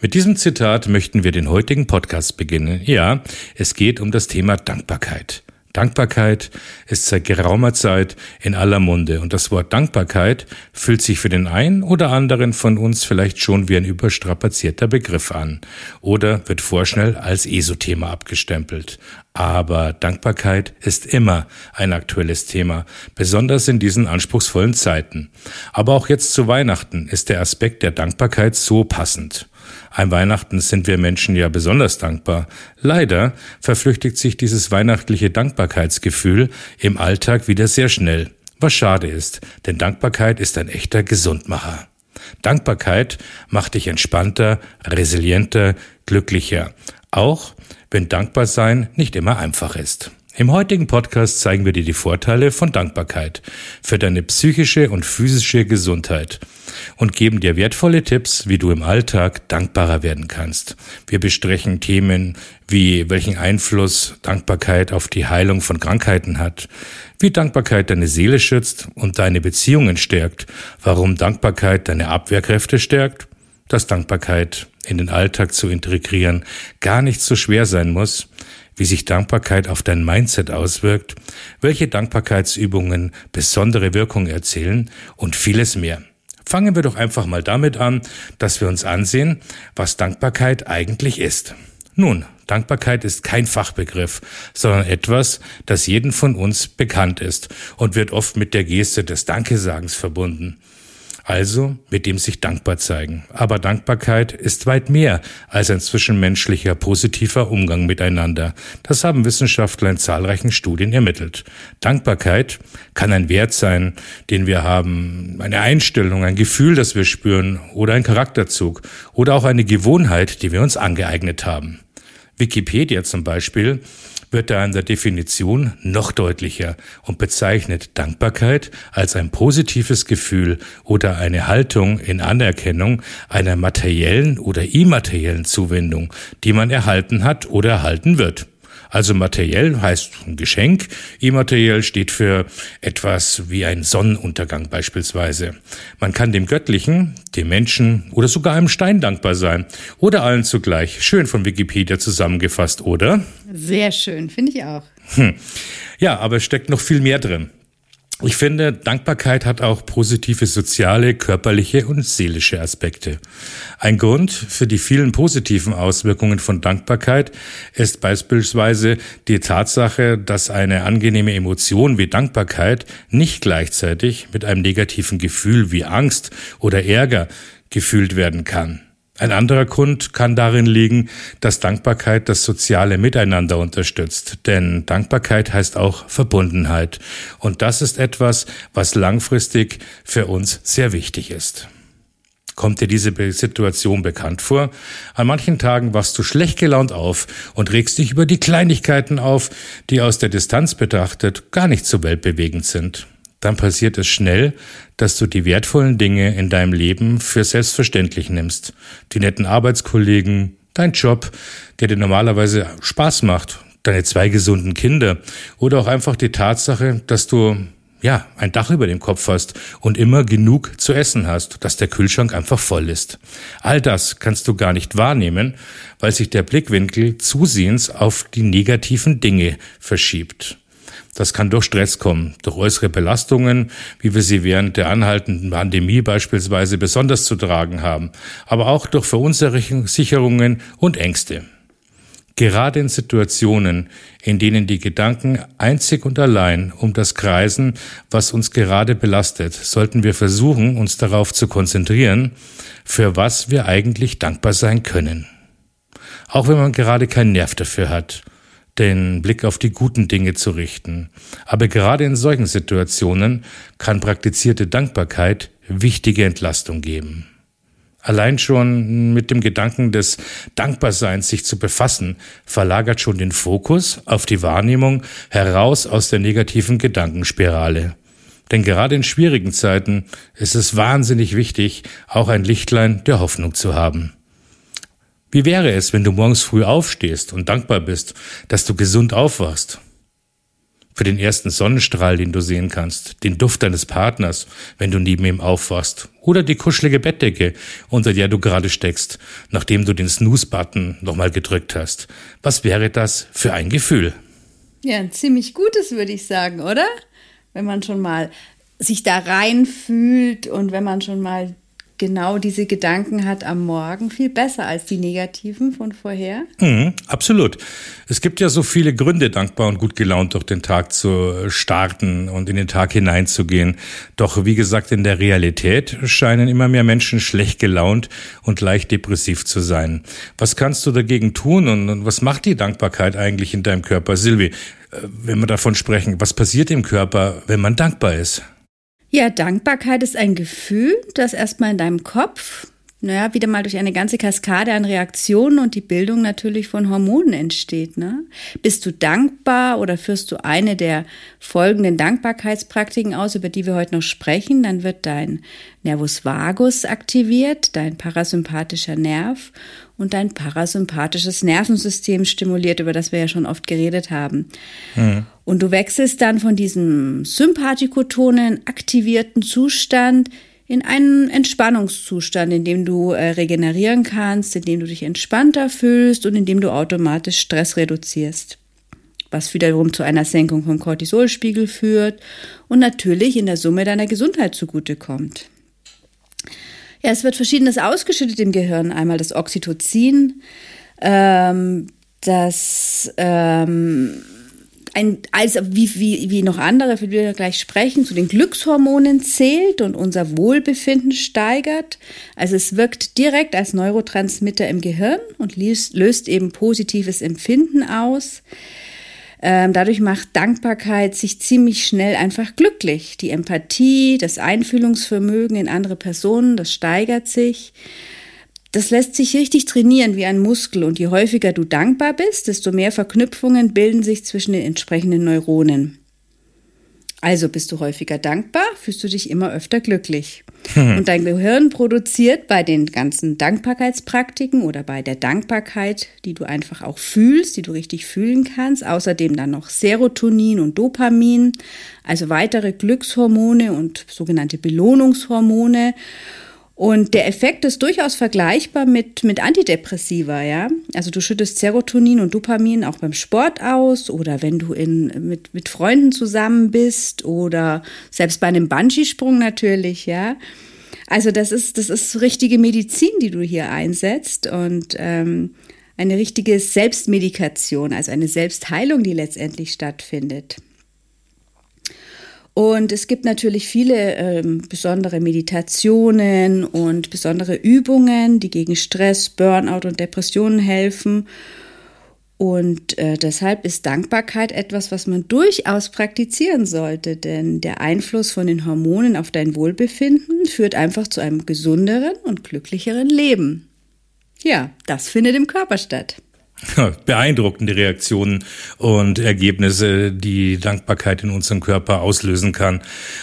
Mit diesem Zitat möchten wir den heutigen Podcast beginnen. Ja, es geht um das Thema Dankbarkeit. Dankbarkeit ist seit geraumer Zeit in aller Munde und das Wort Dankbarkeit fühlt sich für den einen oder anderen von uns vielleicht schon wie ein überstrapazierter Begriff an oder wird vorschnell als ESO-Thema abgestempelt. Aber Dankbarkeit ist immer ein aktuelles Thema, besonders in diesen anspruchsvollen Zeiten. Aber auch jetzt zu Weihnachten ist der Aspekt der Dankbarkeit so passend. An Weihnachten sind wir Menschen ja besonders dankbar. Leider verflüchtigt sich dieses weihnachtliche Dankbarkeitsgefühl im Alltag wieder sehr schnell. Was schade ist, denn Dankbarkeit ist ein echter Gesundmacher. Dankbarkeit macht dich entspannter, resilienter, glücklicher. Auch wenn Dankbarsein nicht immer einfach ist. Im heutigen Podcast zeigen wir dir die Vorteile von Dankbarkeit für deine psychische und physische Gesundheit und geben dir wertvolle Tipps, wie du im Alltag dankbarer werden kannst. Wir besprechen Themen wie welchen Einfluss Dankbarkeit auf die Heilung von Krankheiten hat, wie Dankbarkeit deine Seele schützt und deine Beziehungen stärkt, warum Dankbarkeit deine Abwehrkräfte stärkt, dass Dankbarkeit in den Alltag zu integrieren gar nicht so schwer sein muss, wie sich Dankbarkeit auf dein Mindset auswirkt, welche Dankbarkeitsübungen besondere Wirkung erzielen und vieles mehr. Fangen wir doch einfach mal damit an, dass wir uns ansehen, was Dankbarkeit eigentlich ist. Nun, Dankbarkeit ist kein Fachbegriff, sondern etwas, das jeden von uns bekannt ist und wird oft mit der Geste des Dankesagens verbunden also mit dem sich dankbar zeigen. Aber Dankbarkeit ist weit mehr als ein zwischenmenschlicher positiver Umgang miteinander. Das haben Wissenschaftler in zahlreichen Studien ermittelt. Dankbarkeit kann ein Wert sein, den wir haben, eine Einstellung, ein Gefühl, das wir spüren oder ein Charakterzug oder auch eine Gewohnheit, die wir uns angeeignet haben. Wikipedia zum Beispiel wird da in der Definition noch deutlicher und bezeichnet Dankbarkeit als ein positives Gefühl oder eine Haltung in Anerkennung einer materiellen oder immateriellen Zuwendung, die man erhalten hat oder erhalten wird. Also materiell heißt ein Geschenk, immateriell steht für etwas wie ein Sonnenuntergang beispielsweise. Man kann dem Göttlichen, dem Menschen oder sogar einem Stein dankbar sein oder allen zugleich. Schön von Wikipedia zusammengefasst, oder? Sehr schön, finde ich auch. Hm. Ja, aber es steckt noch viel mehr drin. Ich finde, Dankbarkeit hat auch positive soziale, körperliche und seelische Aspekte. Ein Grund für die vielen positiven Auswirkungen von Dankbarkeit ist beispielsweise die Tatsache, dass eine angenehme Emotion wie Dankbarkeit nicht gleichzeitig mit einem negativen Gefühl wie Angst oder Ärger gefühlt werden kann. Ein anderer Grund kann darin liegen, dass Dankbarkeit das soziale Miteinander unterstützt. Denn Dankbarkeit heißt auch Verbundenheit. Und das ist etwas, was langfristig für uns sehr wichtig ist. Kommt dir diese Situation bekannt vor? An manchen Tagen wachst du schlecht gelaunt auf und regst dich über die Kleinigkeiten auf, die aus der Distanz betrachtet gar nicht so weltbewegend sind dann passiert es schnell, dass du die wertvollen Dinge in deinem Leben für selbstverständlich nimmst. Die netten Arbeitskollegen, dein Job, der dir normalerweise Spaß macht, deine zwei gesunden Kinder oder auch einfach die Tatsache, dass du ja, ein Dach über dem Kopf hast und immer genug zu essen hast, dass der Kühlschrank einfach voll ist. All das kannst du gar nicht wahrnehmen, weil sich der Blickwinkel zusehends auf die negativen Dinge verschiebt. Das kann durch Stress kommen, durch äußere Belastungen, wie wir sie während der anhaltenden Pandemie beispielsweise besonders zu tragen haben, aber auch durch Verunsicherungen und Ängste. Gerade in Situationen, in denen die Gedanken einzig und allein um das kreisen, was uns gerade belastet, sollten wir versuchen, uns darauf zu konzentrieren, für was wir eigentlich dankbar sein können. Auch wenn man gerade keinen Nerv dafür hat den Blick auf die guten Dinge zu richten. Aber gerade in solchen Situationen kann praktizierte Dankbarkeit wichtige Entlastung geben. Allein schon mit dem Gedanken des Dankbarseins sich zu befassen, verlagert schon den Fokus auf die Wahrnehmung heraus aus der negativen Gedankenspirale. Denn gerade in schwierigen Zeiten ist es wahnsinnig wichtig, auch ein Lichtlein der Hoffnung zu haben. Wie wäre es, wenn du morgens früh aufstehst und dankbar bist, dass du gesund aufwachst? Für den ersten Sonnenstrahl, den du sehen kannst, den Duft deines Partners, wenn du neben ihm aufwachst, oder die kuschelige Bettdecke, unter der du gerade steckst, nachdem du den Snooze-Button nochmal gedrückt hast. Was wäre das für ein Gefühl? Ja, ein ziemlich gutes, würde ich sagen, oder? Wenn man schon mal sich da reinfühlt und wenn man schon mal genau diese Gedanken hat am Morgen viel besser als die negativen von vorher? Mhm, absolut. Es gibt ja so viele Gründe, dankbar und gut gelaunt durch den Tag zu starten und in den Tag hineinzugehen. Doch wie gesagt, in der Realität scheinen immer mehr Menschen schlecht gelaunt und leicht depressiv zu sein. Was kannst du dagegen tun und was macht die Dankbarkeit eigentlich in deinem Körper? Silvi, äh, wenn wir davon sprechen, was passiert im Körper, wenn man dankbar ist? Ja, Dankbarkeit ist ein Gefühl, das erstmal in deinem Kopf, naja, wieder mal durch eine ganze Kaskade an Reaktionen und die Bildung natürlich von Hormonen entsteht. Ne? Bist du dankbar oder führst du eine der folgenden Dankbarkeitspraktiken aus, über die wir heute noch sprechen, dann wird dein Nervus vagus aktiviert, dein parasympathischer Nerv und dein parasympathisches Nervensystem stimuliert, über das wir ja schon oft geredet haben. Mhm. Und du wechselst dann von diesem sympathikotonen, aktivierten Zustand in einen Entspannungszustand, in dem du äh, regenerieren kannst, in dem du dich entspannter fühlst und in dem du automatisch Stress reduzierst. Was wiederum zu einer Senkung vom Cortisolspiegel führt und natürlich in der Summe deiner Gesundheit zugutekommt. Ja, es wird Verschiedenes ausgeschüttet im Gehirn. Einmal das Oxytocin, ähm, das ähm, ein, also wie, wie, wie noch andere, für die wir gleich sprechen, zu den Glückshormonen zählt und unser Wohlbefinden steigert. Also es wirkt direkt als Neurotransmitter im Gehirn und löst, löst eben positives Empfinden aus. Ähm, dadurch macht Dankbarkeit sich ziemlich schnell einfach glücklich. Die Empathie, das Einfühlungsvermögen in andere Personen, das steigert sich. Das lässt sich richtig trainieren wie ein Muskel und je häufiger du dankbar bist, desto mehr Verknüpfungen bilden sich zwischen den entsprechenden Neuronen. Also bist du häufiger dankbar, fühlst du dich immer öfter glücklich. Hm. Und dein Gehirn produziert bei den ganzen Dankbarkeitspraktiken oder bei der Dankbarkeit, die du einfach auch fühlst, die du richtig fühlen kannst, außerdem dann noch Serotonin und Dopamin, also weitere Glückshormone und sogenannte Belohnungshormone. Und der Effekt ist durchaus vergleichbar mit, mit Antidepressiva, ja. Also du schüttest Serotonin und Dopamin auch beim Sport aus oder wenn du in, mit, mit Freunden zusammen bist oder selbst bei einem Bungee-Sprung natürlich, ja. Also das ist, das ist richtige Medizin, die du hier einsetzt und ähm, eine richtige Selbstmedikation, also eine Selbstheilung, die letztendlich stattfindet. Und es gibt natürlich viele ähm, besondere Meditationen und besondere Übungen, die gegen Stress, Burnout und Depressionen helfen. Und äh, deshalb ist Dankbarkeit etwas, was man durchaus praktizieren sollte, denn der Einfluss von den Hormonen auf dein Wohlbefinden führt einfach zu einem gesünderen und glücklicheren Leben. Ja, das findet im Körper statt. Beeindruckende Reaktionen und Ergebnisse, die Dankbarkeit in unserem Körper auslösen kann.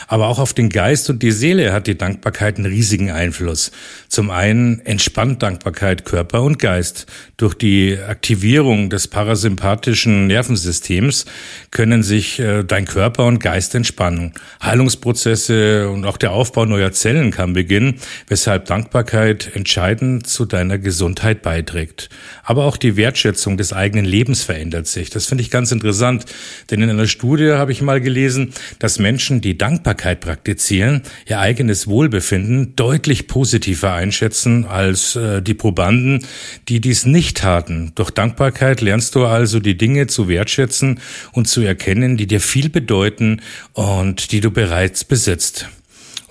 Aber auch auf den Geist und die Seele hat die Dankbarkeit einen riesigen Einfluss. Zum einen entspannt Dankbarkeit Körper und Geist. Durch die Aktivierung des parasympathischen Nervensystems können sich äh, dein Körper und Geist entspannen. Heilungsprozesse und auch der Aufbau neuer Zellen kann beginnen, weshalb Dankbarkeit entscheidend zu deiner Gesundheit beiträgt. Aber auch die Wertschätzung Wertschätzung des eigenen Lebens verändert sich. Das finde ich ganz interessant, denn in einer Studie habe ich mal gelesen, dass Menschen, die Dankbarkeit praktizieren, ihr eigenes Wohlbefinden deutlich positiver einschätzen als äh, die Probanden, die dies nicht taten. Durch Dankbarkeit lernst du also die Dinge zu wertschätzen und zu erkennen, die dir viel bedeuten und die du bereits besitzt.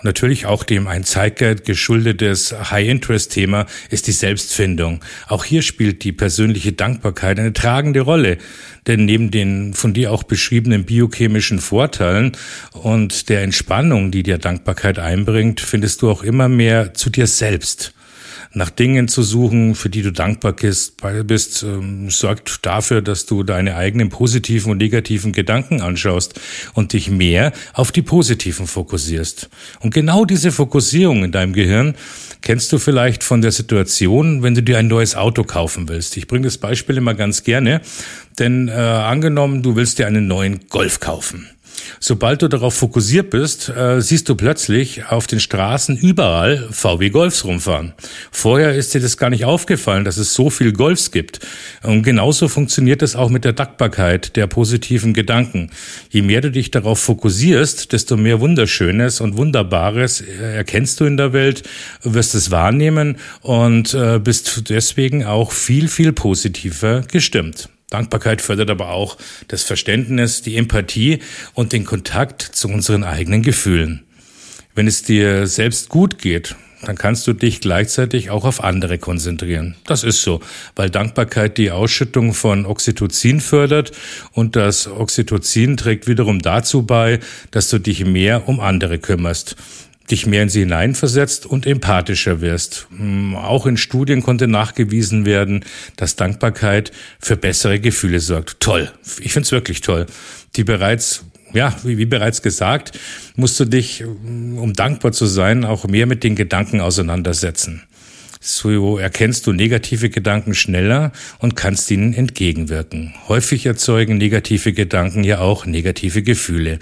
Und natürlich auch dem ein Zeitgeld geschuldetes High-Interest-Thema ist die Selbstfindung. Auch hier spielt die persönliche Dankbarkeit eine tragende Rolle. Denn neben den von dir auch beschriebenen biochemischen Vorteilen und der Entspannung, die dir Dankbarkeit einbringt, findest du auch immer mehr zu dir selbst. Nach Dingen zu suchen, für die du dankbar bist, ähm, sorgt dafür, dass du deine eigenen positiven und negativen Gedanken anschaust und dich mehr auf die positiven fokussierst. Und genau diese Fokussierung in deinem Gehirn kennst du vielleicht von der Situation, wenn du dir ein neues Auto kaufen willst. Ich bringe das Beispiel immer ganz gerne, denn äh, angenommen, du willst dir einen neuen Golf kaufen. Sobald du darauf fokussiert bist, äh, siehst du plötzlich auf den Straßen überall VW Golfs rumfahren. Vorher ist dir das gar nicht aufgefallen, dass es so viel Golfs gibt. Und genauso funktioniert es auch mit der Dankbarkeit der positiven Gedanken. Je mehr du dich darauf fokussierst, desto mehr Wunderschönes und Wunderbares äh, erkennst du in der Welt, wirst es wahrnehmen und äh, bist deswegen auch viel, viel positiver gestimmt. Dankbarkeit fördert aber auch das Verständnis, die Empathie und den Kontakt zu unseren eigenen Gefühlen. Wenn es dir selbst gut geht, dann kannst du dich gleichzeitig auch auf andere konzentrieren. Das ist so, weil Dankbarkeit die Ausschüttung von Oxytocin fördert und das Oxytocin trägt wiederum dazu bei, dass du dich mehr um andere kümmerst dich mehr in sie hineinversetzt und empathischer wirst. Hm, auch in Studien konnte nachgewiesen werden, dass Dankbarkeit für bessere Gefühle sorgt. Toll. Ich finde es wirklich toll. Die bereits ja, wie, wie bereits gesagt, musst du dich, hm, um dankbar zu sein, auch mehr mit den Gedanken auseinandersetzen. So erkennst du negative Gedanken schneller und kannst ihnen entgegenwirken. Häufig erzeugen negative Gedanken ja auch negative Gefühle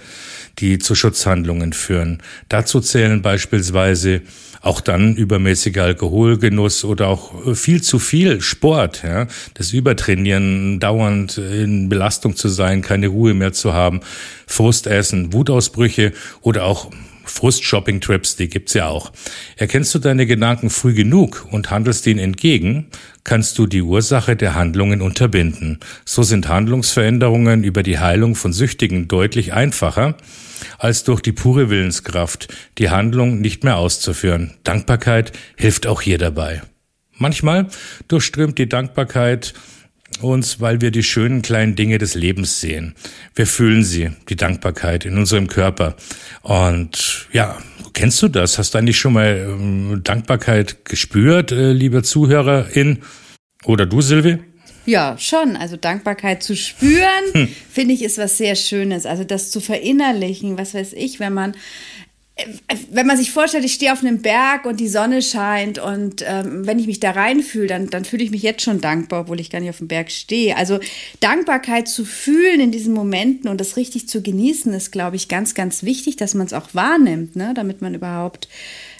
die zu Schutzhandlungen führen. Dazu zählen beispielsweise auch dann übermäßiger Alkoholgenuss oder auch äh, viel zu viel Sport, ja, das Übertrainieren, dauernd in Belastung zu sein, keine Ruhe mehr zu haben, Frustessen, Wutausbrüche oder auch Frust-Shopping-Trips, die gibt's ja auch. Erkennst du deine Gedanken früh genug und handelst ihnen entgegen, kannst du die Ursache der Handlungen unterbinden. So sind Handlungsveränderungen über die Heilung von Süchtigen deutlich einfacher, als durch die pure Willenskraft, die Handlung nicht mehr auszuführen. Dankbarkeit hilft auch hier dabei. Manchmal durchströmt die Dankbarkeit uns, weil wir die schönen kleinen Dinge des Lebens sehen. Wir fühlen sie, die Dankbarkeit in unserem Körper. Und ja, kennst du das? Hast du eigentlich schon mal ähm, Dankbarkeit gespürt, äh, liebe Zuhörerin? Oder du, Silvi? Ja, schon. Also Dankbarkeit zu spüren, hm. finde ich, ist was sehr Schönes. Also das zu verinnerlichen, was weiß ich, wenn man wenn man sich vorstellt, ich stehe auf einem Berg und die Sonne scheint und ähm, wenn ich mich da reinfühle, dann, dann fühle ich mich jetzt schon dankbar, obwohl ich gar nicht auf dem Berg stehe. Also Dankbarkeit zu fühlen in diesen Momenten und das richtig zu genießen, ist, glaube ich, ganz, ganz wichtig, dass man es auch wahrnimmt, ne? damit man überhaupt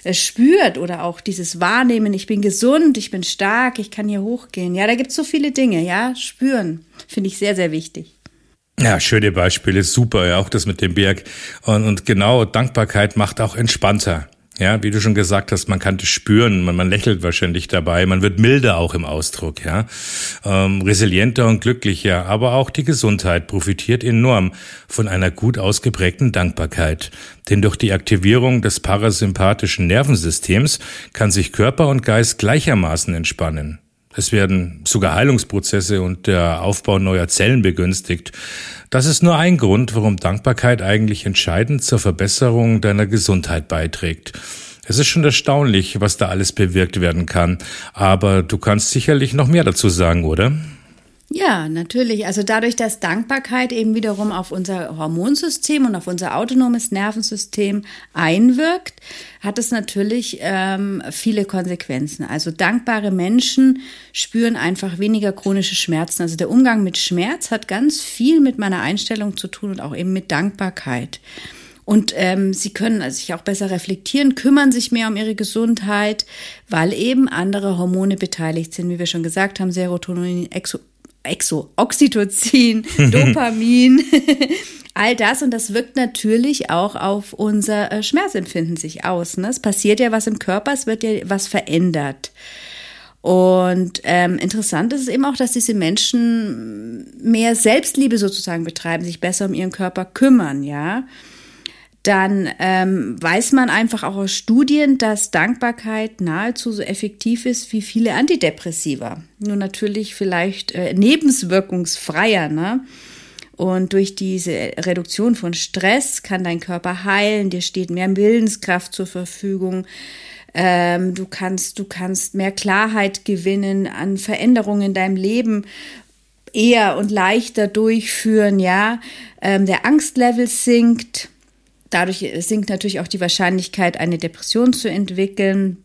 äh, spürt oder auch dieses Wahrnehmen, ich bin gesund, ich bin stark, ich kann hier hochgehen. Ja, da gibt es so viele Dinge, ja, spüren, finde ich sehr, sehr wichtig. Ja, schöne Beispiele, super, ja, auch das mit dem Berg. Und, und genau, Dankbarkeit macht auch entspannter. Ja, wie du schon gesagt hast, man kann das spüren, man, man lächelt wahrscheinlich dabei, man wird milder auch im Ausdruck, ja, ähm, resilienter und glücklicher, aber auch die Gesundheit profitiert enorm von einer gut ausgeprägten Dankbarkeit. Denn durch die Aktivierung des parasympathischen Nervensystems kann sich Körper und Geist gleichermaßen entspannen. Es werden sogar Heilungsprozesse und der Aufbau neuer Zellen begünstigt. Das ist nur ein Grund, warum Dankbarkeit eigentlich entscheidend zur Verbesserung deiner Gesundheit beiträgt. Es ist schon erstaunlich, was da alles bewirkt werden kann, aber du kannst sicherlich noch mehr dazu sagen, oder? Ja, natürlich. Also dadurch, dass Dankbarkeit eben wiederum auf unser Hormonsystem und auf unser autonomes Nervensystem einwirkt, hat es natürlich ähm, viele Konsequenzen. Also dankbare Menschen spüren einfach weniger chronische Schmerzen. Also der Umgang mit Schmerz hat ganz viel mit meiner Einstellung zu tun und auch eben mit Dankbarkeit. Und ähm, sie können sich auch besser reflektieren, kümmern sich mehr um ihre Gesundheit, weil eben andere Hormone beteiligt sind, wie wir schon gesagt haben, Serotonin, Exo Exo, Oxytocin, Dopamin, all das und das wirkt natürlich auch auf unser äh, Schmerzempfinden sich aus. Ne? Es passiert ja was im Körper, es wird ja was verändert. Und ähm, interessant ist es eben auch, dass diese Menschen mehr Selbstliebe sozusagen betreiben, sich besser um ihren Körper kümmern, ja dann ähm, weiß man einfach auch aus Studien, dass Dankbarkeit nahezu so effektiv ist wie viele Antidepressiva. Nur natürlich vielleicht äh, nebenwirkungsfreier. Ne? Und durch diese Reduktion von Stress kann dein Körper heilen, dir steht mehr Willenskraft zur Verfügung. Ähm, du kannst, du kannst mehr Klarheit gewinnen an Veränderungen in deinem Leben eher und leichter durchführen, ja. Ähm, der Angstlevel sinkt. Dadurch sinkt natürlich auch die Wahrscheinlichkeit, eine Depression zu entwickeln.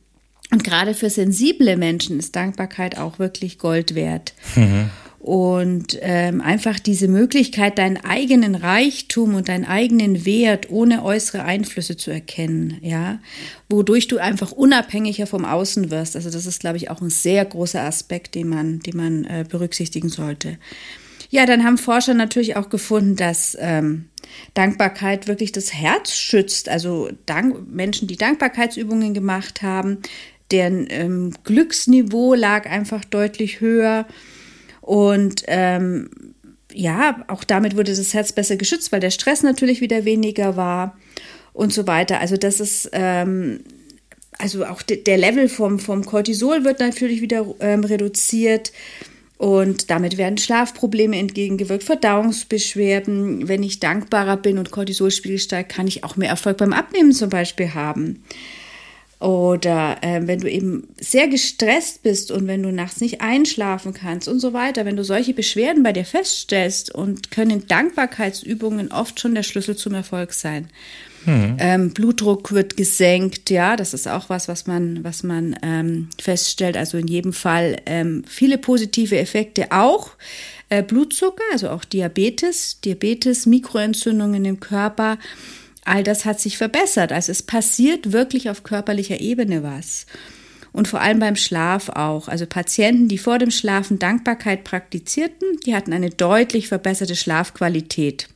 Und gerade für sensible Menschen ist Dankbarkeit auch wirklich Gold wert. Mhm. Und ähm, einfach diese Möglichkeit, deinen eigenen Reichtum und deinen eigenen Wert ohne äußere Einflüsse zu erkennen, ja, wodurch du einfach unabhängiger vom Außen wirst. Also das ist, glaube ich, auch ein sehr großer Aspekt, den man, den man äh, berücksichtigen sollte. Ja, dann haben Forscher natürlich auch gefunden, dass ähm, Dankbarkeit wirklich das Herz schützt. Also Dank, Menschen, die Dankbarkeitsübungen gemacht haben, deren ähm, Glücksniveau lag einfach deutlich höher. Und ähm, ja, auch damit wurde das Herz besser geschützt, weil der Stress natürlich wieder weniger war und so weiter. Also das ist, ähm, also auch de der Level vom, vom Cortisol wird natürlich wieder ähm, reduziert. Und damit werden Schlafprobleme entgegengewirkt, Verdauungsbeschwerden. Wenn ich dankbarer bin und Cortisolspiegel steigt, kann ich auch mehr Erfolg beim Abnehmen zum Beispiel haben. Oder äh, wenn du eben sehr gestresst bist und wenn du nachts nicht einschlafen kannst und so weiter, wenn du solche Beschwerden bei dir feststellst und können Dankbarkeitsübungen oft schon der Schlüssel zum Erfolg sein. Mhm. Ähm, Blutdruck wird gesenkt, ja, das ist auch was, was man, was man ähm, feststellt. Also in jedem Fall ähm, viele positive Effekte auch. Äh, Blutzucker, also auch Diabetes, Diabetes, Mikroentzündungen im Körper all das hat sich verbessert. Also es passiert wirklich auf körperlicher Ebene was. Und vor allem beim Schlaf auch. Also Patienten, die vor dem Schlafen Dankbarkeit praktizierten, die hatten eine deutlich verbesserte Schlafqualität.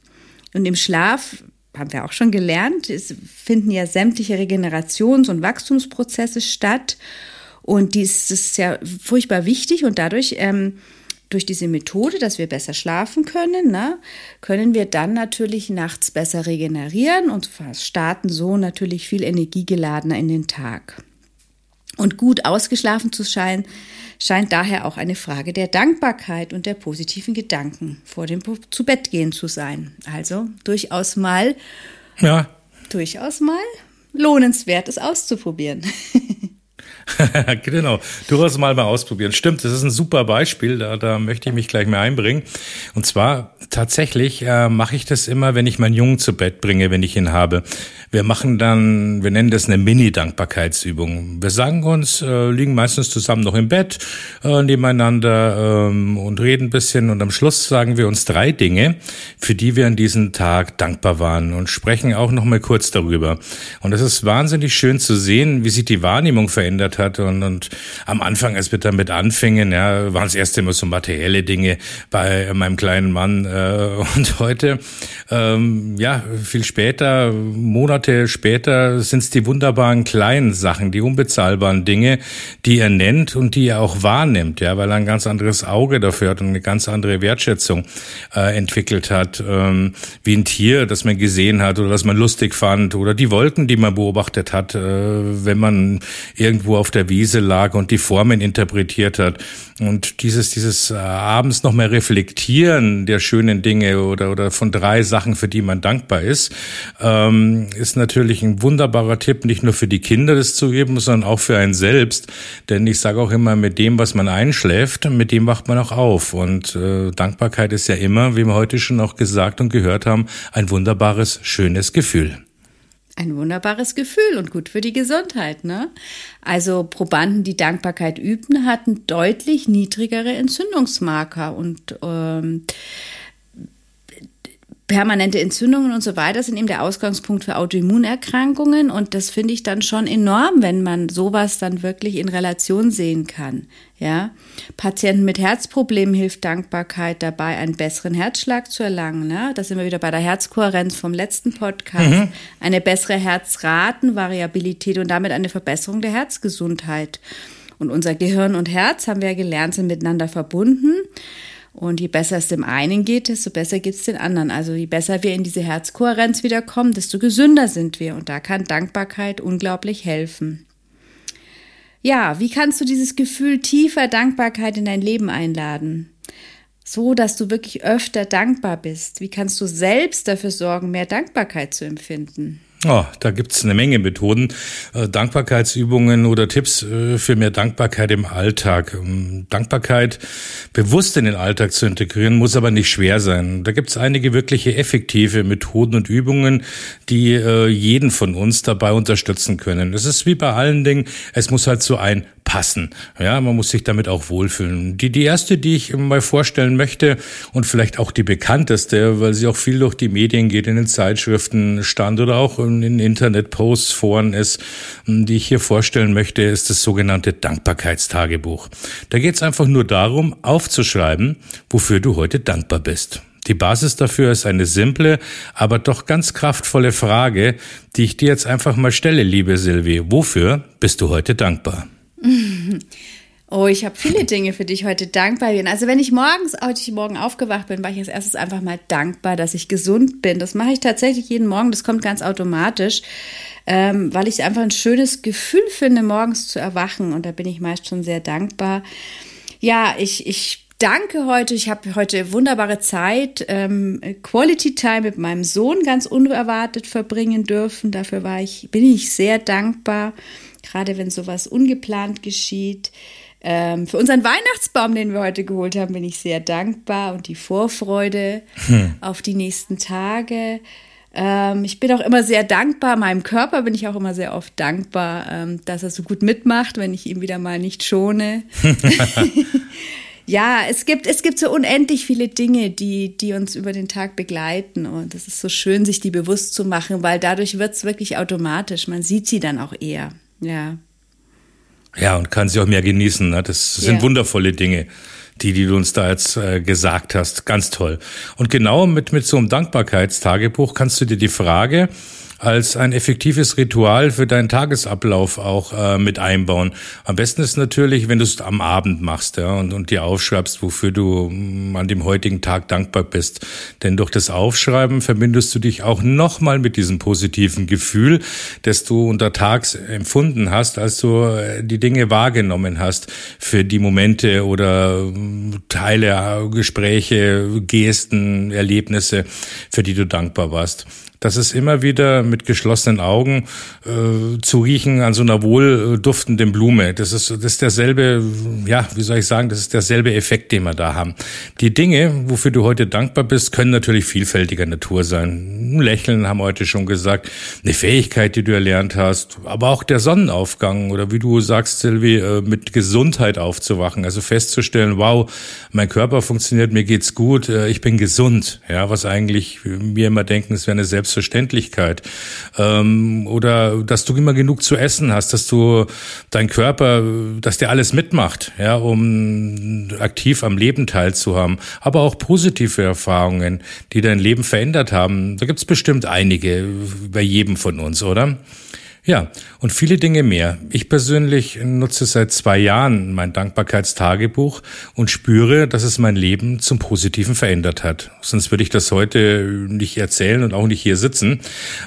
Und im Schlaf, haben wir auch schon gelernt, es finden ja sämtliche Regenerations- und Wachstumsprozesse statt. Und dies ist ja furchtbar wichtig und dadurch ähm, durch diese Methode, dass wir besser schlafen können, ne, können wir dann natürlich nachts besser regenerieren und starten so natürlich viel energiegeladener in den Tag. Und gut ausgeschlafen zu scheinen, scheint daher auch eine Frage der Dankbarkeit und der positiven Gedanken vor dem zu Bett gehen zu sein. Also durchaus mal, ja. durchaus mal lohnenswert, es auszuprobieren. genau, durchaus mal mal ausprobieren. Stimmt, das ist ein super Beispiel, da, da möchte ich mich gleich mal einbringen. Und zwar tatsächlich äh, mache ich das immer, wenn ich meinen Jungen zu Bett bringe, wenn ich ihn habe. Wir machen dann, wir nennen das eine Mini-Dankbarkeitsübung. Wir sagen uns, äh, liegen meistens zusammen noch im Bett äh, nebeneinander ähm, und reden ein bisschen und am Schluss sagen wir uns drei Dinge, für die wir an diesem Tag dankbar waren und sprechen auch noch mal kurz darüber. Und es ist wahnsinnig schön zu sehen, wie sich die Wahrnehmung verändert hat und, und am Anfang, als wir damit anfingen, ja, waren es erst immer so materielle Dinge bei meinem kleinen Mann äh, und heute, ähm, ja, viel später, Monate später sind es die wunderbaren kleinen Sachen, die unbezahlbaren Dinge, die er nennt und die er auch wahrnimmt, ja, weil er ein ganz anderes Auge dafür hat und eine ganz andere Wertschätzung äh, entwickelt hat, ähm, wie ein Tier, das man gesehen hat oder das man lustig fand oder die Wolken, die man beobachtet hat, äh, wenn man irgendwo auf der Wiese lag und die Formen interpretiert hat. Und dieses, dieses äh, abends noch mehr reflektieren der schönen Dinge oder, oder von drei Sachen, für die man dankbar ist, ähm, ist natürlich ein wunderbarer Tipp, nicht nur für die Kinder das zu geben, sondern auch für einen selbst. Denn ich sage auch immer, mit dem, was man einschläft, mit dem wacht man auch auf. Und äh, Dankbarkeit ist ja immer, wie wir heute schon auch gesagt und gehört haben, ein wunderbares, schönes Gefühl ein wunderbares Gefühl und gut für die Gesundheit. Ne? Also Probanden, die Dankbarkeit übten, hatten deutlich niedrigere Entzündungsmarker und ähm, permanente Entzündungen und so weiter sind eben der Ausgangspunkt für Autoimmunerkrankungen und das finde ich dann schon enorm, wenn man sowas dann wirklich in Relation sehen kann. Ja, Patienten mit Herzproblemen hilft Dankbarkeit dabei, einen besseren Herzschlag zu erlangen. Ne? Da sind wir wieder bei der Herzkohärenz vom letzten Podcast. Mhm. Eine bessere Herzratenvariabilität und damit eine Verbesserung der Herzgesundheit. Und unser Gehirn und Herz, haben wir ja gelernt, sind miteinander verbunden. Und je besser es dem einen geht, desto besser geht es den anderen. Also je besser wir in diese Herzkohärenz wiederkommen, desto gesünder sind wir. Und da kann Dankbarkeit unglaublich helfen. Ja, wie kannst du dieses Gefühl tiefer Dankbarkeit in dein Leben einladen? So, dass du wirklich öfter dankbar bist. Wie kannst du selbst dafür sorgen, mehr Dankbarkeit zu empfinden? Oh, da gibt's eine Menge Methoden, äh, Dankbarkeitsübungen oder Tipps äh, für mehr Dankbarkeit im Alltag. Ähm, Dankbarkeit bewusst in den Alltag zu integrieren, muss aber nicht schwer sein. Da gibt's einige wirkliche effektive Methoden und Übungen, die äh, jeden von uns dabei unterstützen können. Es ist wie bei allen Dingen, es muss halt so ein passen. Ja, man muss sich damit auch wohlfühlen. Die, die erste, die ich mal vorstellen möchte und vielleicht auch die bekannteste, weil sie auch viel durch die Medien geht, in den Zeitschriften stand oder auch in Internetposts, Foren ist, die ich hier vorstellen möchte, ist das sogenannte Dankbarkeitstagebuch. Da geht es einfach nur darum, aufzuschreiben, wofür du heute dankbar bist. Die Basis dafür ist eine simple, aber doch ganz kraftvolle Frage, die ich dir jetzt einfach mal stelle, liebe Silvi. Wofür bist du heute dankbar? Oh, ich habe viele Dinge, für die ich heute dankbar bin. Also wenn ich morgens, heute Morgen aufgewacht bin, war ich als erstes einfach mal dankbar, dass ich gesund bin. Das mache ich tatsächlich jeden Morgen. Das kommt ganz automatisch, ähm, weil ich einfach ein schönes Gefühl finde, morgens zu erwachen. Und da bin ich meist schon sehr dankbar. Ja, ich, ich danke heute. Ich habe heute wunderbare Zeit, ähm, Quality Time mit meinem Sohn ganz unerwartet verbringen dürfen. Dafür war ich, bin ich sehr dankbar gerade wenn sowas ungeplant geschieht. Ähm, für unseren Weihnachtsbaum, den wir heute geholt haben, bin ich sehr dankbar und die Vorfreude hm. auf die nächsten Tage. Ähm, ich bin auch immer sehr dankbar, meinem Körper bin ich auch immer sehr oft dankbar, ähm, dass er so gut mitmacht, wenn ich ihn wieder mal nicht schone. ja, es gibt, es gibt so unendlich viele Dinge, die, die uns über den Tag begleiten. Und es ist so schön, sich die bewusst zu machen, weil dadurch wird es wirklich automatisch. Man sieht sie dann auch eher. Ja. Ja, und kann sie auch mehr genießen. Ne? Das sind ja. wundervolle Dinge, die, die du uns da jetzt äh, gesagt hast. Ganz toll. Und genau mit, mit so einem Dankbarkeitstagebuch kannst du dir die Frage, als ein effektives Ritual für deinen Tagesablauf auch äh, mit einbauen. Am besten ist natürlich, wenn du es am Abend machst ja, und, und dir aufschreibst, wofür du mm, an dem heutigen Tag dankbar bist. Denn durch das Aufschreiben verbindest du dich auch nochmal mit diesem positiven Gefühl, das du untertags empfunden hast, als du äh, die Dinge wahrgenommen hast für die Momente oder mm, Teile, Gespräche, Gesten, Erlebnisse, für die du dankbar warst das ist immer wieder mit geschlossenen Augen äh, zu riechen an so einer wohlduftenden Blume. Das ist, das ist derselbe, ja, wie soll ich sagen, das ist derselbe Effekt, den wir da haben. Die Dinge, wofür du heute dankbar bist, können natürlich vielfältiger Natur sein. Ein Lächeln haben heute schon gesagt, eine Fähigkeit, die du erlernt hast, aber auch der Sonnenaufgang oder wie du sagst, Silvi, äh, mit Gesundheit aufzuwachen, also festzustellen, wow, mein Körper funktioniert, mir geht's gut, äh, ich bin gesund, ja, was eigentlich wir immer denken, es wäre eine Selbst Selbstverständlichkeit. Ähm, oder dass du immer genug zu essen hast, dass du dein Körper, dass der alles mitmacht, ja, um aktiv am Leben teilzuhaben. Aber auch positive Erfahrungen, die dein Leben verändert haben. Da gibt's bestimmt einige bei jedem von uns, oder? Ja, und viele Dinge mehr. Ich persönlich nutze seit zwei Jahren mein Dankbarkeitstagebuch und spüre, dass es mein Leben zum Positiven verändert hat. Sonst würde ich das heute nicht erzählen und auch nicht hier sitzen.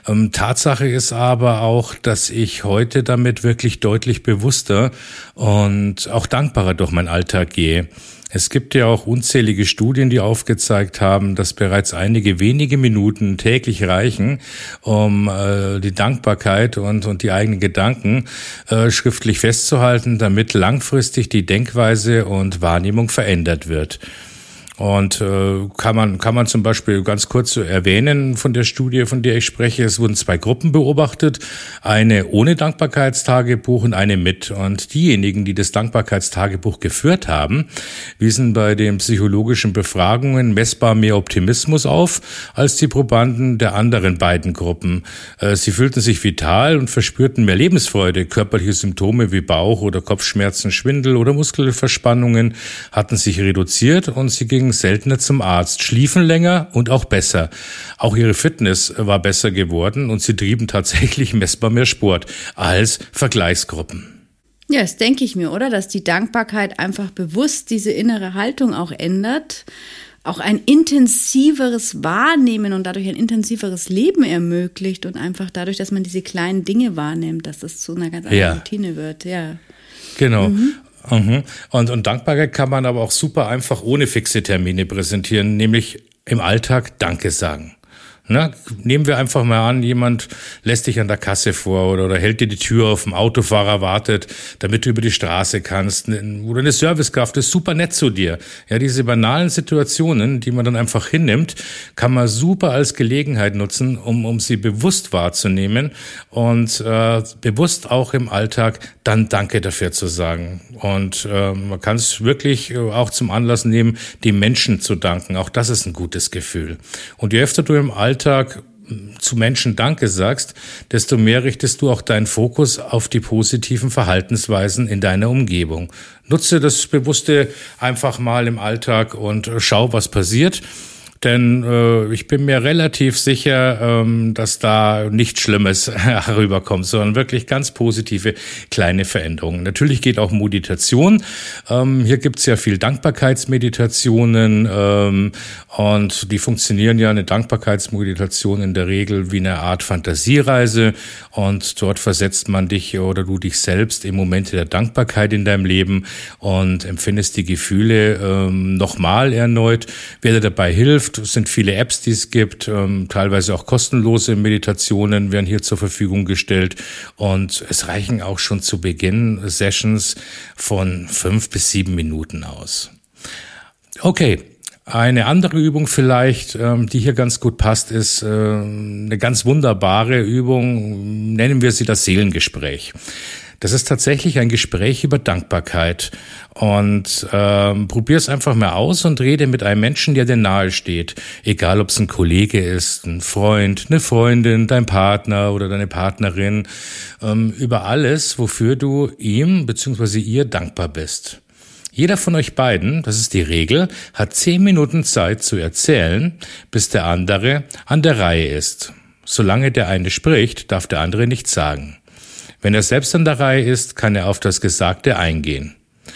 Ähm, Tatsache ist aber auch, dass ich heute damit wirklich deutlich bewusster und auch dankbarer durch meinen Alltag gehe. Es gibt ja auch unzählige Studien, die aufgezeigt haben, dass bereits einige wenige Minuten täglich reichen, um äh, die Dankbarkeit und, und die eigenen Gedanken äh, schriftlich festzuhalten, damit langfristig die Denkweise und Wahrnehmung verändert wird. Und äh, kann man kann man zum Beispiel ganz kurz erwähnen von der Studie, von der ich spreche. Es wurden zwei Gruppen beobachtet, eine ohne Dankbarkeitstagebuch und eine mit. Und diejenigen, die das Dankbarkeitstagebuch geführt haben, wiesen bei den psychologischen Befragungen messbar mehr Optimismus auf als die Probanden der anderen beiden Gruppen. Äh, sie fühlten sich vital und verspürten mehr Lebensfreude. Körperliche Symptome wie Bauch- oder Kopfschmerzen, Schwindel oder Muskelverspannungen hatten sich reduziert und sie gingen seltener zum Arzt, schliefen länger und auch besser. Auch ihre Fitness war besser geworden und sie trieben tatsächlich messbar mehr Sport als Vergleichsgruppen. Ja, das denke ich mir, oder? Dass die Dankbarkeit einfach bewusst diese innere Haltung auch ändert, auch ein intensiveres Wahrnehmen und dadurch ein intensiveres Leben ermöglicht und einfach dadurch, dass man diese kleinen Dinge wahrnimmt, dass das zu einer ganz anderen ja. Routine wird, ja. Genau. Mhm. Mhm. Und, und Dankbarkeit kann man aber auch super einfach ohne fixe Termine präsentieren, nämlich im Alltag Danke sagen. Na, nehmen wir einfach mal an, jemand lässt dich an der Kasse vor oder, oder hält dir die Tür auf, ein Autofahrer wartet, damit du über die Straße kannst. Oder eine Servicekraft ist super nett zu dir. Ja, diese banalen Situationen, die man dann einfach hinnimmt, kann man super als Gelegenheit nutzen, um, um sie bewusst wahrzunehmen und äh, bewusst auch im Alltag dann Danke dafür zu sagen. Und äh, man kann es wirklich äh, auch zum Anlass nehmen, dem Menschen zu danken. Auch das ist ein gutes Gefühl. Und je öfter du im Alltag Alltag zu Menschen Danke sagst, desto mehr richtest du auch deinen Fokus auf die positiven Verhaltensweisen in deiner Umgebung. Nutze das Bewusste einfach mal im Alltag und schau, was passiert. Denn äh, ich bin mir relativ sicher, ähm, dass da nichts Schlimmes herüberkommt, sondern wirklich ganz positive kleine Veränderungen. Natürlich geht auch Meditation. Ähm, hier gibt's ja viel Dankbarkeitsmeditationen ähm, und die funktionieren ja eine Dankbarkeitsmeditation in der Regel wie eine Art Fantasiereise und dort versetzt man dich oder du dich selbst in Momente der Dankbarkeit in deinem Leben und empfindest die Gefühle ähm, nochmal erneut. Wer dir dabei hilft, Es sind viele Apps, die es gibt. Ähm, teilweise auch kostenlose Meditationen werden hier zur Verfügung gestellt. Und es reichen auch schon zu Beginn Sessions von fünf bis sieben Minuten aus. Okay. Eine andere Übung vielleicht, ähm, die hier ganz gut passt, ist äh, eine ganz wunderbare Übung, nennen wir sie das Seelengespräch. Das ist tatsächlich ein Gespräch über Dankbarkeit. Und ähm, probier es einfach mal aus und rede mit einem Menschen, der dir nahe steht. Egal, ob es ein Kollege ist, ein Freund, eine Freundin, dein Partner oder deine Partnerin. Ähm, über alles, wofür du ihm bzw. ihr dankbar bist. Jeder von euch beiden, das ist die Regel, hat zehn Minuten Zeit zu erzählen, bis der andere an der Reihe ist. Solange der eine spricht, darf der andere nichts sagen. Wenn er selbst an der Reihe ist, kann er auf das Gesagte eingehen.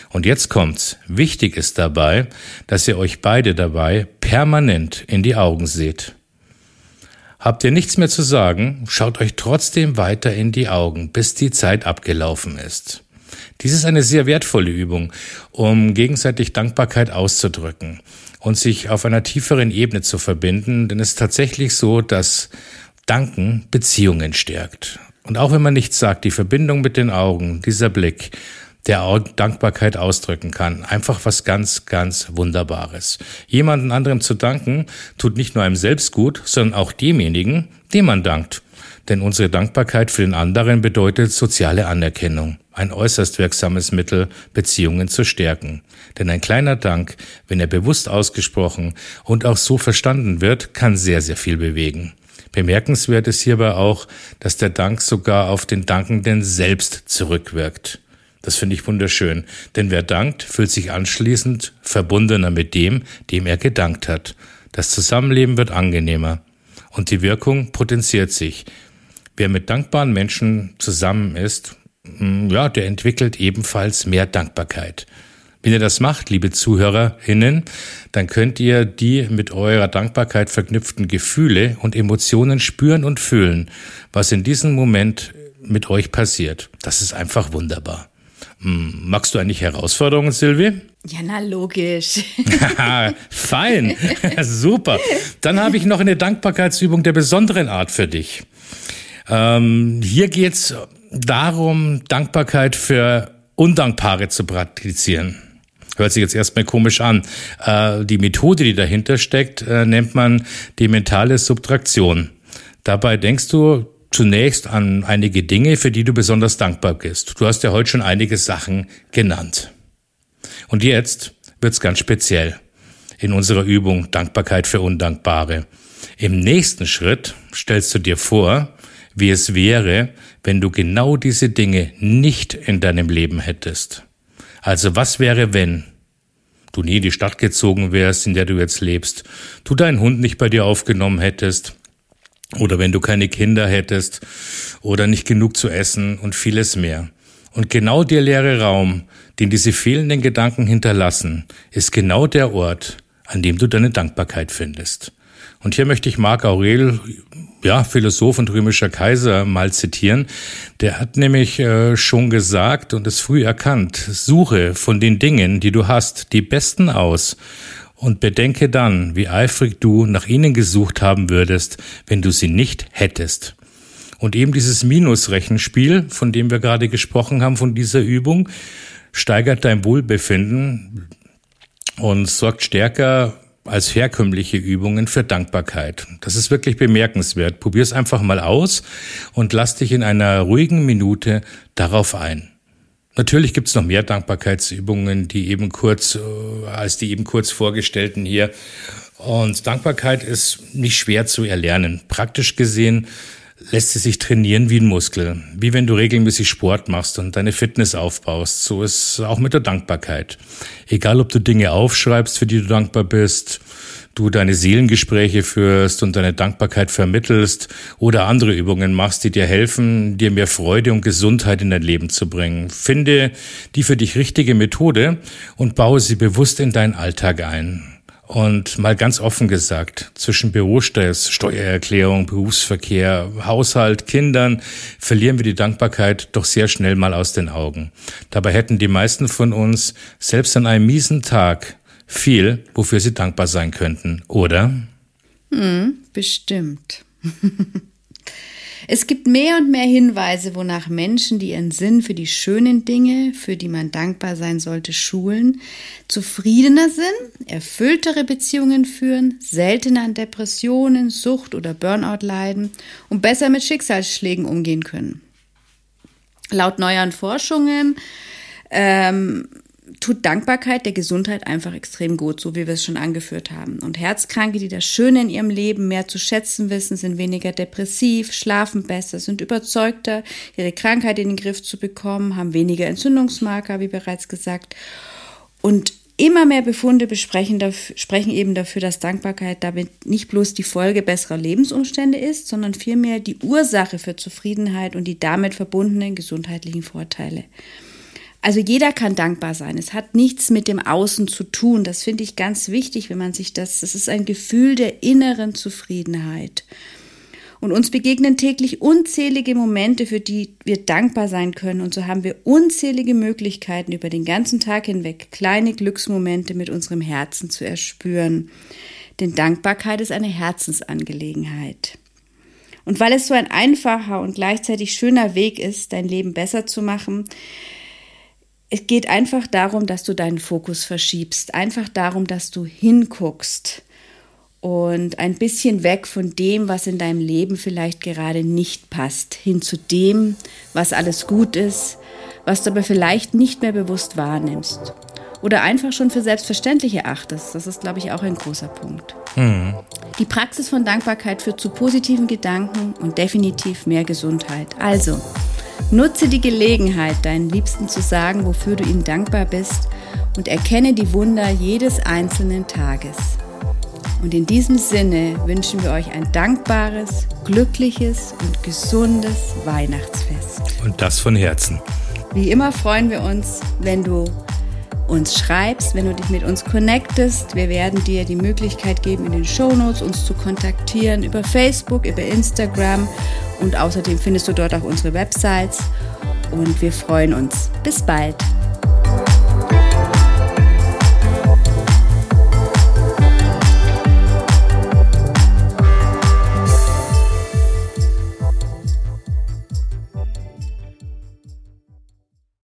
Und jetzt kommt's. Wichtig ist dabei, dass ihr euch beide dabei permanent in die Augen seht. Habt ihr nichts mehr zu sagen, schaut euch trotzdem weiter in die Augen, bis die Zeit abgelaufen ist. Dies ist eine sehr wertvolle Übung, um gegenseitig Dankbarkeit auszudrücken und sich auf einer tieferen Ebene zu verbinden, denn es ist tatsächlich so, dass Danken Beziehungen stärkt. Und auch wenn man nichts sagt, die Verbindung mit den Augen, dieser Blick, der auch Dankbarkeit ausdrücken kann. Einfach was ganz, ganz Wunderbares. Jemanden anderem zu danken, tut nicht nur einem selbst gut, sondern auch demjenigen, dem man dankt. Denn unsere Dankbarkeit für den anderen bedeutet soziale Anerkennung. Ein äußerst wirksames Mittel, Beziehungen zu stärken. Denn ein kleiner Dank, wenn er bewusst ausgesprochen und auch so verstanden wird, kann sehr, sehr viel bewegen. Bemerkenswert ist hierbei auch, dass der Dank sogar auf den Dankenden selbst zurückwirkt. Das finde ich wunderschön, denn wer dankt, fühlt sich anschließend verbundener mit dem, dem er gedankt hat. Das Zusammenleben wird angenehmer und die Wirkung potenziert sich. Wer mit dankbaren Menschen zusammen ist, mm, ja, der entwickelt ebenfalls mehr Dankbarkeit. Wenn ihr das macht, liebe ZuhörerInnen, dann könnt ihr die mit eurer Dankbarkeit verknüpften Gefühle und Emotionen spüren und fühlen, was in diesem Moment mit euch passiert. Das ist einfach wunderbar. Hm, magst du eigentlich Herausforderungen, Silvi? Ja, na logisch. Fein, super. Dann habe ich noch eine Dankbarkeitsübung der besonderen Art für dich. Ähm, hier geht's darum, Dankbarkeit für Undankbare zu praktizieren. Hört sich jetzt erstmal komisch an. Äh, die Methode, die dahinter steckt, äh, nennt man die mentale Subtraktion. Dabei denkst du zunächst an einige Dinge, für die du besonders dankbar bist. Du hast ja heute schon einige Sachen genannt. Und jetzt wird's ganz speziell in unserer Übung Dankbarkeit für Undankbare. Im nächsten Schritt stellst du dir vor, wie es wäre, wenn du genau diese Dinge nicht in deinem Leben hättest. Also was wäre, wenn du nie in die Stadt gezogen wärst, in der du jetzt lebst, du deinen Hund nicht bei dir aufgenommen hättest, oder wenn du keine Kinder hättest, oder nicht genug zu essen und vieles mehr. Und genau der leere Raum, den diese fehlenden Gedanken hinterlassen, ist genau der Ort, an dem du deine Dankbarkeit findest. Und hier möchte ich Marc Aurel, ja, Philosoph und römischer Kaiser, mal zitieren. Der hat nämlich äh, schon gesagt und es früh erkannt, suche von den Dingen, die du hast, die besten aus Und bedenke dann, wie eifrig du nach ihnen gesucht haben würdest, wenn du sie nicht hättest. Und eben dieses Minusrechenspiel, von dem wir gerade gesprochen haben, von dieser Übung, steigert dein Wohlbefinden und sorgt stärker als herkömmliche Übungen für Dankbarkeit. Das ist wirklich bemerkenswert. Probier's einfach mal aus und lass dich in einer ruhigen Minute darauf ein. Natürlich gibt's noch mehr Dankbarkeitsübungen, die eben kurz, äh, als die eben kurz vorgestellten hier. Und Dankbarkeit ist nicht schwer zu erlernen. Praktisch gesehen lässt sie sich trainieren wie ein Muskel. Wie wenn du regelmäßig Sport machst und deine Fitness aufbaust. So ist auch mit der Dankbarkeit. Egal, ob du Dinge aufschreibst, für die du dankbar bist, du deine Seelengespräche führst und deine Dankbarkeit vermittelst oder andere Übungen machst, die dir helfen, dir mehr Freude und Gesundheit in dein Leben zu bringen. Finde die für dich richtige Methode und baue sie bewusst in deinen Alltag ein. Und mal ganz offen gesagt, zwischen Bürostress, Steuererklärung, Berufsverkehr, Haushalt, Kindern verlieren wir die Dankbarkeit doch sehr schnell mal aus den Augen. Dabei hätten die meisten von uns selbst an einem miesen Tag viel, wofür sie dankbar sein könnten, oder? Hm, bestimmt. Es gibt mehr und mehr Hinweise, wonach Menschen, die ihren Sinn für die schönen Dinge, für die man dankbar sein sollte, schulen, zufriedener sind, erfülltere Beziehungen führen, seltener an Depressionen, Sucht oder Burnout leiden und besser mit Schicksalsschlägen umgehen können. Laut neueren Forschungen ähm, tut Dankbarkeit der Gesundheit einfach extrem gut, so wie wir es schon angeführt haben. Und Herzkranke, die das Schöne in ihrem Leben mehr zu schätzen wissen, sind weniger depressiv, schlafen besser, sind überzeugter, ihre Krankheit in den Griff zu bekommen, haben weniger Entzündungsmarker, wie bereits gesagt. Und immer mehr Befunde besprechen, sprechen eben dafür, dass Dankbarkeit damit nicht bloß die Folge besserer Lebensumstände ist, sondern vielmehr die Ursache für Zufriedenheit und die damit verbundenen gesundheitlichen Vorteile. Also jeder kann dankbar sein. Es hat nichts mit dem Außen zu tun. Das finde ich ganz wichtig, wenn man sich das, das ist ein Gefühl der inneren Zufriedenheit. Und uns begegnen täglich unzählige Momente, für die wir dankbar sein können. Und so haben wir unzählige Möglichkeiten, über den ganzen Tag hinweg kleine Glücksmomente mit unserem Herzen zu erspüren. Denn Dankbarkeit ist eine Herzensangelegenheit. Und weil es so ein einfacher und gleichzeitig schöner Weg ist, dein Leben besser zu machen, es geht einfach darum, dass du deinen Fokus verschiebst, einfach darum, dass du hinguckst und ein bisschen weg von dem, was in deinem Leben vielleicht gerade nicht passt, hin zu dem, was alles gut ist, was du aber vielleicht nicht mehr bewusst wahrnimmst oder einfach schon für selbstverständlich erachtest. Das ist, glaube ich, auch ein großer Punkt. Mhm. Die Praxis von Dankbarkeit führt zu positiven Gedanken und definitiv mehr Gesundheit. Also, Nutze die Gelegenheit, deinen Liebsten zu sagen, wofür du ihnen dankbar bist und erkenne die Wunder jedes einzelnen Tages. Und in diesem Sinne wünschen wir euch ein dankbares, glückliches und gesundes Weihnachtsfest. Und das von Herzen. Wie immer freuen wir uns, wenn du uns schreibst, wenn du dich mit uns connectest. Wir werden dir die Möglichkeit geben, in den Shownotes uns zu kontaktieren über Facebook, über Instagram und außerdem findest du dort auch unsere Websites und wir freuen uns. Bis bald.